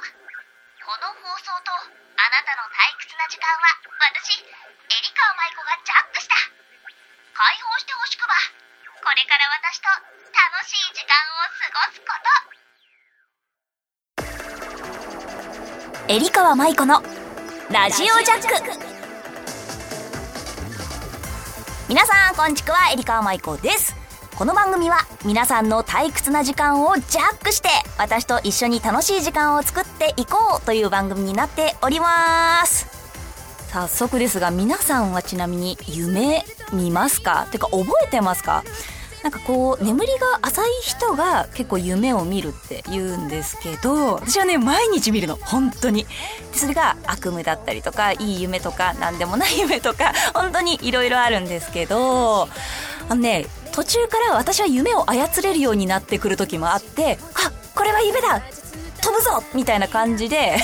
この放送とあなたの退屈な時間は私エリカ舞子がジャックした。解放してほしくば。これから私と楽しい時間を過ごすこと。エリカ舞子のラジオジャック。皆さんこんちくは。エリカ舞子です。この番組は皆さんの退屈な時間をジャックして私と一緒に楽しい時間を作っていこうという番組になっております。早速ですが皆さんはちなみに夢見ますか？てか覚えてますか？なんかこう眠りが浅い人が結構夢を見るって言うんですけど私はね毎日見るの本当に。それが悪夢だったりとかいい夢とか何でもない夢とか本当にいろいろあるんですけどあのね途中から私は夢を操れるようになってくる時もあってあこれは夢だ飛ぶぞみたいな感じで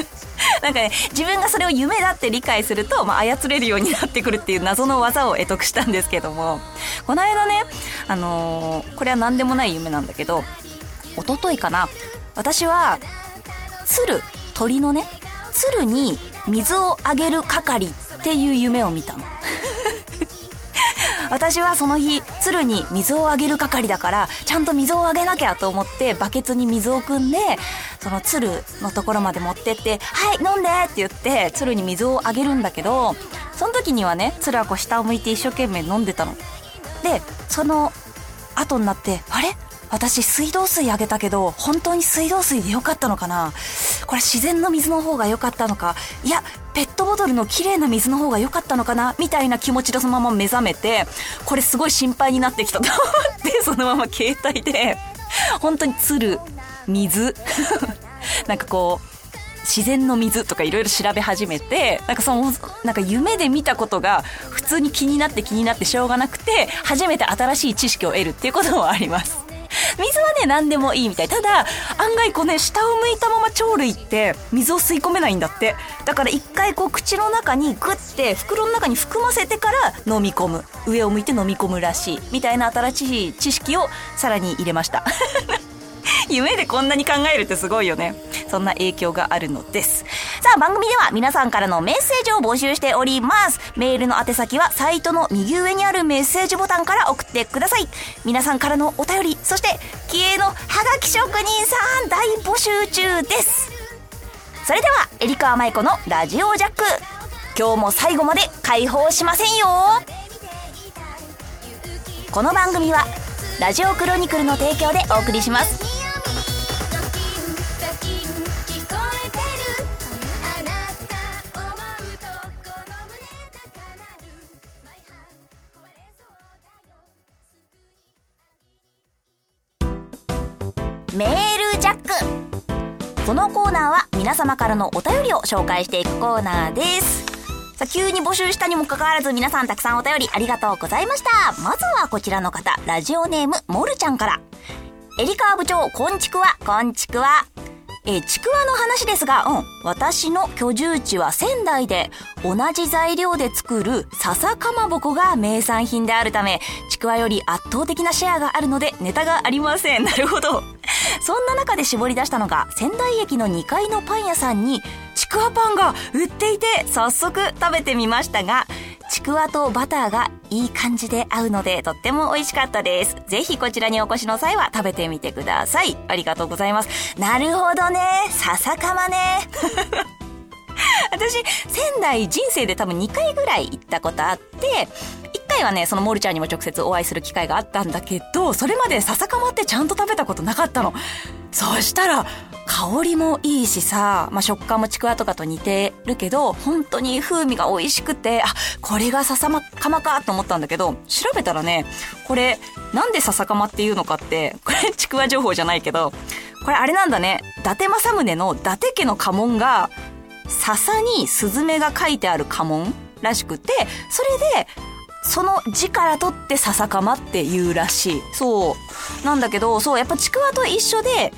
なんかね自分がそれを夢だって理解すると、まあ、操れるようになってくるっていう謎の技を得得したんですけども。この間ねあのー、これは何でもない夢なんだけど一昨日かな私は鶴鳥のね鶴に水をあげる係っていう夢を見たの。私はその日鶴に水をあげる係だからちゃんと水をあげなきゃと思ってバケツに水を汲んでその鶴のところまで持ってって「はい飲んで!」って言って鶴に水をあげるんだけどその時にはね鶴はこう下を向いて一生懸命飲んでたの。でその後になって「あれ？私水道水あげたけど本当に水道水でよかったのかな？これ自然の水の方が良かったのか？いやペットボトルの綺麗な水の方が良かったのかなみたいな気持ちでそのまま目覚めてこれすごい心配になってきたと思ってそのまま携帯で。本当に鶴水。なんかこう自然の水とかいろいろ調べ始めてなんかそのなんか夢で見たことが普通に気になって気になってしょうがなくて初めて新しい知識を得るっていうこともあります。水はね何でもいいみたい。ただ案外こうね下を向いたまま鳥類って水を吸い込めないんだって。だから一回こう口の中にグッて袋の中に含ませてから飲み込む。上を向いて飲み込むらしい。みたいな新しい知識をさらに入れました。夢でこんなに考えるってすごいよね。そんな影響があるのです。さあ番組では皆さんからのメッセージを募集しております。メールの宛先はサイトの右上にあるメッセージボタンから送ってください。皆さんからのお便りそして気鋭のハガキ職人さん大募集中です。それではエリカーマイコのラジオジャック。今日も最後まで解放しませんよ。この番組はラジオクロニクルの提供でお送りします。メールジャックこのコーナーは皆様からのお便りを紹介していくコーナーですさあ、急に募集したにもかかわらず皆さんたくさんお便りありがとうございました。まずはこちらの方、ラジオネーム、モルちゃんから。エリカー部長、こんちくわ、こんちくわ。えちくわの話ですが、うん、私の居住地は仙台で、同じ材料で作る笹かまぼこが名産品であるため、ちくわより圧倒的なシェアがあるので、ネタがありません。なるほど。そんな中で絞り出したのが、仙台駅の2階のパン屋さんに、ちくわパンが売っていて、早速食べてみましたが、ちくわとバターがいい感じで合うのでとっても美味しかったです。ぜひこちらにお越しの際は食べてみてください。ありがとうございます。なるほどね。笹かまね。私、仙台人生で多分2回ぐらい行ったことあって、回はね、そのモルちゃんにも直接お会いする機会があったんだけど、それまで笹かまってちゃんと食べたことなかったの。そしたら、香りもいいしさ、まあ、食感もちくわとかと似てるけど、本当に風味が美味しくて、あ、これが笹かまかと思ったんだけど、調べたらね、これ、なんで笹かまっていうのかって、これちくわ情報じゃないけど、これあれなんだね、伊達政宗の伊達家の家紋が、笹にスズメが書いてある家紋らしくて、それで、その字から取って笹かまって言うらしい。そう。なんだけど、そう、やっぱちくわと一緒で、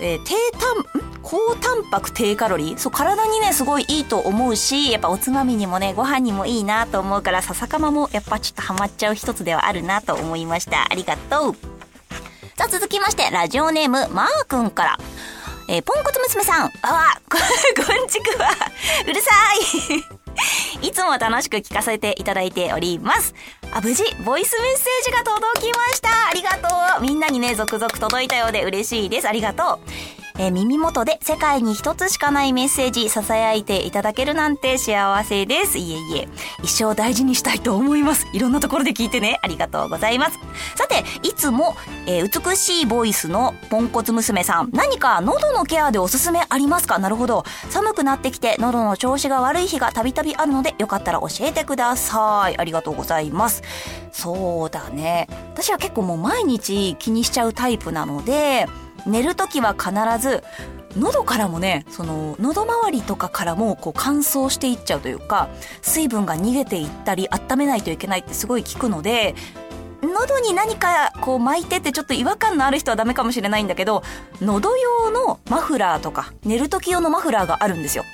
えー、低タン、高タンパク低カロリー？そう、体にね、すごいいいと思うし、やっぱおつまみにもね、ご飯にもいいなと思うから、笹かまもやっぱちょっとハマっちゃう一つではあるなと思いました。ありがとう。さあ、続きまして、ラジオネーム、マー君から。えーポンコツ娘さん、あわ、こ、こんちくわ、うるさい。いつも楽しく聞かせていただいております。あ、無事、ボイスメッセージが届きました。ありがとう。みんなにね、続々届いたようで嬉しいです。ありがとう。えー耳元で世界に一つしかないメッセージ囁いていただけるなんて幸せです。いえいえ、一生大事にしたいと思います。いろんなところで聞いてね。ありがとうございます。さて、いつも、えー美しいボイスのポンコツ娘さん、何か喉のケアでおすすめありますか？なるほど。寒くなってきて喉の調子が悪い日がたびたびあるので、よかったら教えてください。ありがとうございます。そうだね。私は結構もう毎日気にしちゃうタイプなので、寝るときは必ず、喉からもね、その、喉周りとかからも、こう、乾燥していっちゃうというか、水分が逃げていったり、温めないといけないってすごい聞くので、喉に何かこう巻いてってちょっと違和感のある人はダメかもしれないんだけど、喉用のマフラーとか、寝る時用のマフラーがあるんですよ。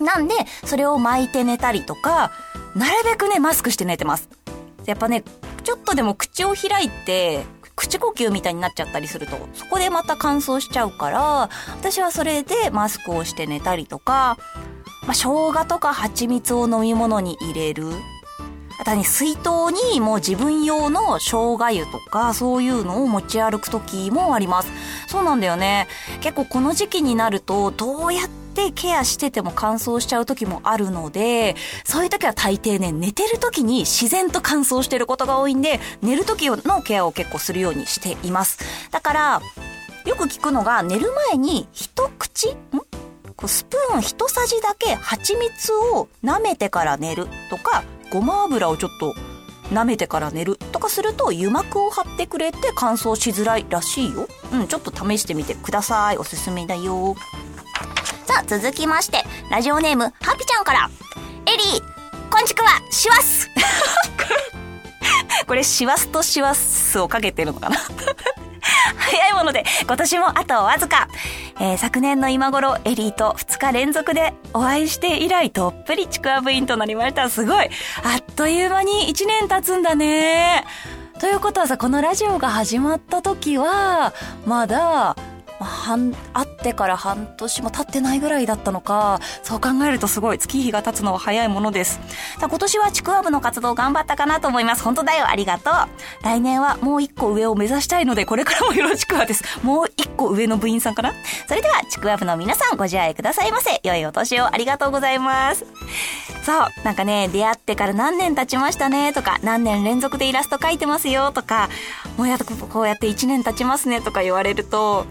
なんで、それを巻いて寝たりとか、なるべくね、マスクして寝てます。やっぱね、ちょっとでも口を開いて、口呼吸みたいになっちゃったりすると、そこでまた乾燥しちゃうから、私はそれでマスクをして寝たりとか、まあ、生姜とか蜂蜜を飲み物に入れる。あとね、水筒にもう自分用の生姜湯とか、そういうのを持ち歩く時もあります。そうなんだよね。結構この時期になると、どうやってケアしてても乾燥しちゃう時もあるので、そういう時は大抵ね、寝てる時に自然と乾燥してることが多いんで、寝る時のケアを結構するようにしています。だから、よく聞くのが、寝る前に一口ん？こうスプーン一さじだけ蜂蜜を舐めてから寝るとか、ごま油をちょっと舐めてから寝るとかすると油膜を張ってくれて乾燥しづらいらしいよ。うん、ちょっと試してみてください。おすすめだよ。さあ、続きまして、ラジオネーム、ハピちゃんから。エリー、こんちくわ、しわす これ、しわすとしわすをかけてるのかな？早いもので、今年もあとわずか。えー昨年の今頃、エリーと2日連続でお会いして以来、どっぷりちくわ部員となりました。すごい。あっという間に1年経つんだね。ということはさ、このラジオが始まった時は、まだ、まあ半、会ってから半年も経ってないぐらいだったのか、そう考えるとすごい月日が経つのは早いものです。さあ今年はちくわ部の活動頑張ったかなと思います。本当だよ、ありがとう。来年はもう一個上を目指したいので、これからもよろしくはです。もう一個上の部員さんかな？それでは、ちくわ部の皆さんご自愛くださいませ。良いお年をありがとうございます。そう、なんかね、出会ってから何年経ちましたね？とか、何年連続でイラスト描いてますよ？とか、もうやっとこうやって1年経ちますね？とか言われると、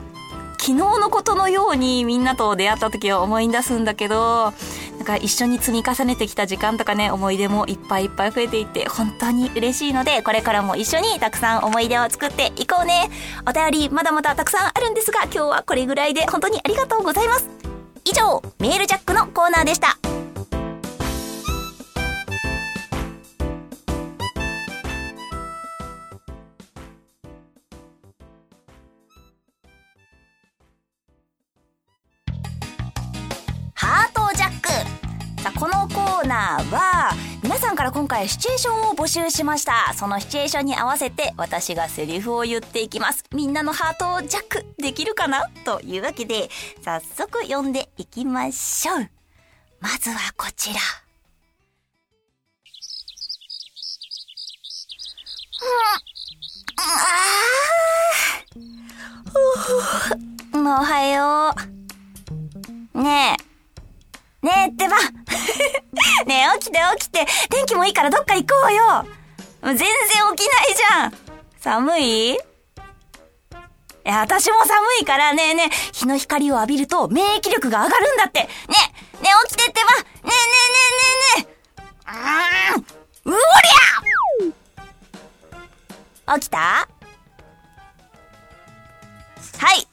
昨日のことのようにみんなと出会った時を思い出すんだけど、なんか一緒に積み重ねてきた時間とかね、思い出もいっぱいいっぱい増えていって、本当に嬉しいので、これからも一緒にたくさん思い出を作っていこうね。お便りまだまだたくさんあるんですが、今日はこれぐらいで本当にありがとうございます。以上、メールジャックのコーナーでした。さあこのコーナーは皆さんから今回シチュエーションを募集しました。そのシチュエーションに合わせて私がセリフを言っていきます。みんなのハートをジャックできるかな？というわけで早速読んでいきましょう。まずはこちら。んうん。あおはよう。ねえ。起きて起きて天気もいいからどっか行こうよ。全然起きないじゃん。寒い？いや、私も寒いからねえねえ、日の光を浴びると免疫力が上がるんだって。ねえ、ねえ起きてってば。ねえねえねえねえねえ。うーん。うおりゃ！起きた？はい。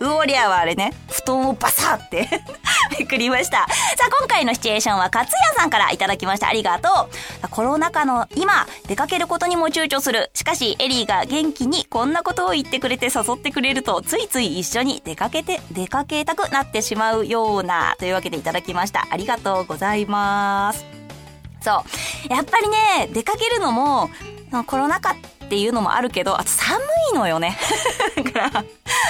ウオリアはあれね、布団をバサーって めくりました。さあ、今回のシチュエーションは勝也さんからいただきました。ありがとう。コロナ禍の今、出かけることにも躊躇する。しかし、エリーが元気にこんなことを言ってくれて誘ってくれると、ついつい一緒に出かけて、出かけたくなってしまうような、というわけでいただきました。ありがとうございます。そう。やっぱりね、出かけるのも、コロナ禍ってっていうのもあるけど、あと寒いのよね。だから、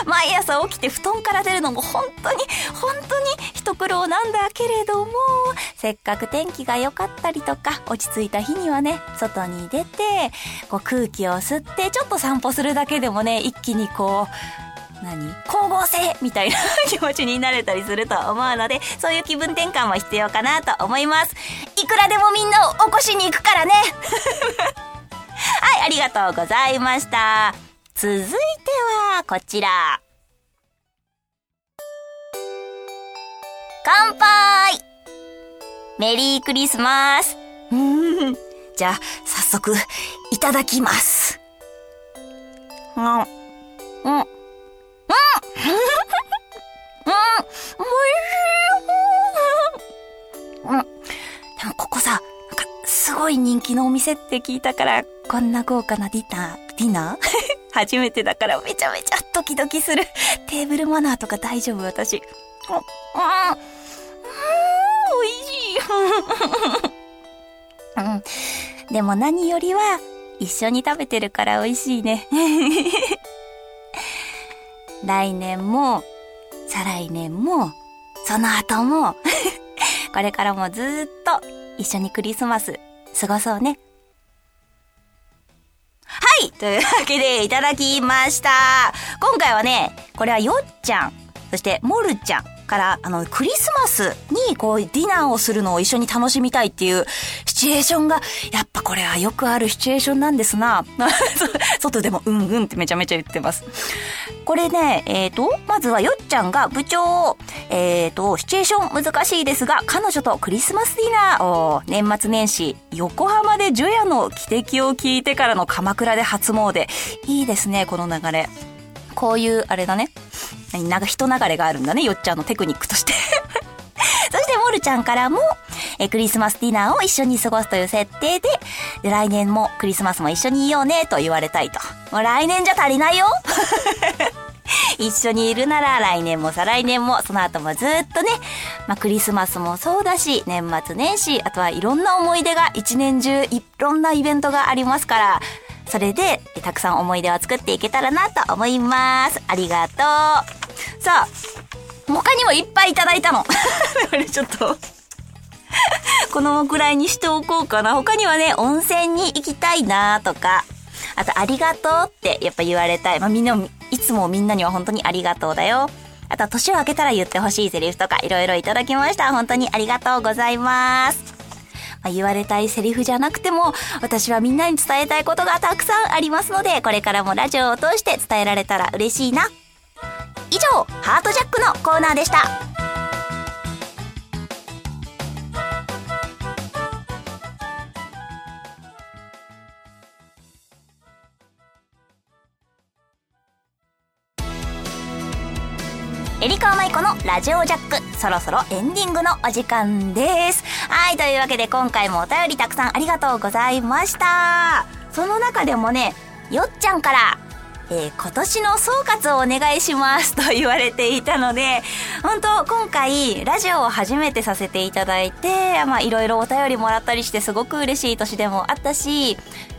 毎朝起きて布団から出るのも本当に、本当に一苦労なんだけれども、せっかく天気が良かったりとか、落ち着いた日にはね、外に出て、こう空気を吸って、ちょっと散歩するだけでもね、一気にこう、何？光合成みたいな 気持ちになれたりすると思うので、そういう気分転換も必要かなと思います。いくらでもみんなを起こしに行くからねはい、ありがとうございました。続いてはこちら。乾杯メリークリスマスじゃあ、早速、いただきます。うん。うん。うん。うん。おいしい。うん。でもここさ、なんか、すごい人気のお店って聞いたから、こんな豪華なディナー、ディナー？初めてだからめちゃめちゃドキドキする。テーブルマナーとか大丈夫？私。うん。うん。美味しい。うん。でも何よりは、一緒に食べてるから美味しいね。来年も、再来年も、その後もこれからもずっと一緒にクリスマス過ごそうね。はい。というわけで、いただきました。今回はね、これはよっちゃん、そしてモルちゃんから、あの、クリスマスに、こう、ディナーをするのを一緒に楽しみたいっていうシチュエーションが、やっこれはよくあるシチュエーションなんですな。外でもうんうんってめちゃめちゃ言ってます。これね、えっ、ー、と、まずはよっちゃんが部長、えっ、ー、と、シチュエーション難しいですが、彼女とクリスマスディナーを年末年始、横浜で除夜の汽笛を聞いてからの鎌倉で初詣。いいですね、この流れ。こういう、あれだね。なんか人流れがあるんだね、よっちゃんのテクニックとして そして、モルちゃんからも、え、クリスマスディナーを一緒に過ごすという設定で、で、来年もクリスマスも一緒にいようね、と言われたいと。もう来年じゃ足りないよ 一緒にいるなら来年も再来年もその後もずっとね、まあ、クリスマスもそうだし、年末年始、あとはいろんな思い出が一年中いろんなイベントがありますから、それでたくさん思い出を作っていけたらなと思います。ありがとう。さあ、他にもいっぱいいただいたの。これちょっとこのぐらいにしておこうかな。他にはね、温泉に行きたいなとか、あと、ありがとうってやっぱ言われたい。まあ、みんな、いつもみんなには本当にありがとうだよ。あとは、年を明けたら言ってほしいセリフとか、いろいろいただきました。本当にありがとうございます。まあ、言われたいセリフじゃなくても、私はみんなに伝えたいことがたくさんありますので、これからもラジオを通して伝えられたら嬉しいな。以上、ハートジャックのコーナーでした。ラジオジャック、そろそろエンディングのお時間です。はい、というわけで今回もお便りたくさんありがとうございました。その中でもね、よっちゃんから、えー、今年の総括をお願いします と言われていたので、本当今回ラジオを初めてさせていただいて、まあいろいろお便りもらったりしてすごく嬉しい年でもあったし、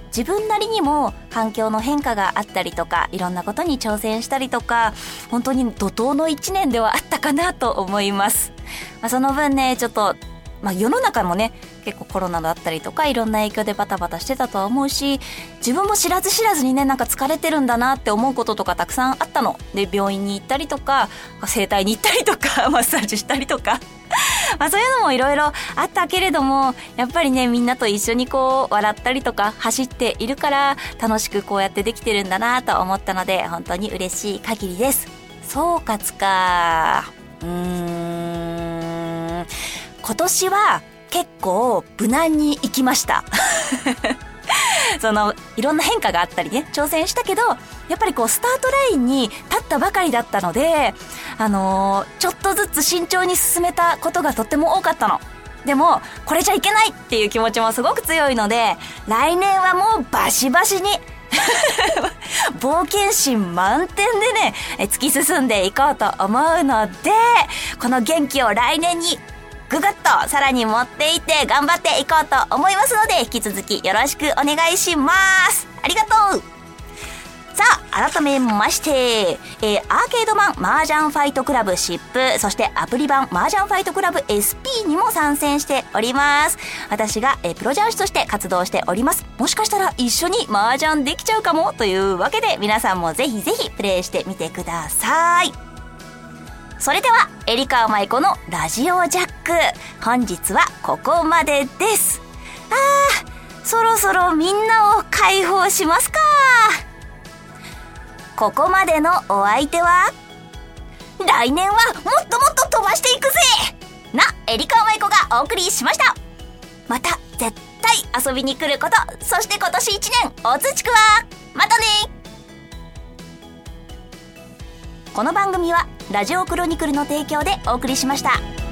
自分なりにも環境の変化があったりとかいろんなことに挑戦したりとか本当に怒涛の1年ではあったかなと思います、まあ、その分ねちょっとまあ、世の中もね結構コロナだったりとかいろんな影響でバタバタしてたとは思うし自分も知らず知らずにねなんか疲れてるんだなって思うこととかたくさんあったの。で病院に行ったりとか整体に行ったりとかマッサージしたりとか。まあそういうのもいろいろあったけれども、やっぱりね、みんなと一緒にこう、笑ったりとか走っているから、楽しくこうやってできてるんだなと思ったので、本当に嬉しい限りです。総括か。うーん。今年は結構無難に行きました。その、いろんな変化があったりね、挑戦したけど、やっぱりこう、スタートラインに立ったばかりだったので、あのー、ちょっとずつ慎重に進めたことがとっても多かったの。でも、これじゃいけないっていう気持ちもすごく強いので、来年はもうバシバシに 冒険心満点でね、突き進んでいこうと思うので、この元気を来年にぐぐっとさらに持っていって頑張っていこうと思いますので、引き続きよろしくお願いします。ありがとうさあ、改めまして、えー、アーケード版麻雀ファイトクラブシップ、そしてアプリ版麻雀ファイトクラブ SP にも参戦しております。私が、えー、プロ雀士として活動しております。もしかしたら一緒に麻雀できちゃうかもというわけで、皆さんもぜひぜひプレイしてみてください。それでは、エリカ舞子のラジオジャック。本日はここまでです。あー、そろそろみんなを解放しますか。ここまでのお相手は、来年はもっともっと飛ばしていくぜな、エリカ舞子がお送りしました。また、絶対遊びに来ること、そして今年1年、おつちくわまたねこの番組は、ラジオクロニクルの提供でお送りしました。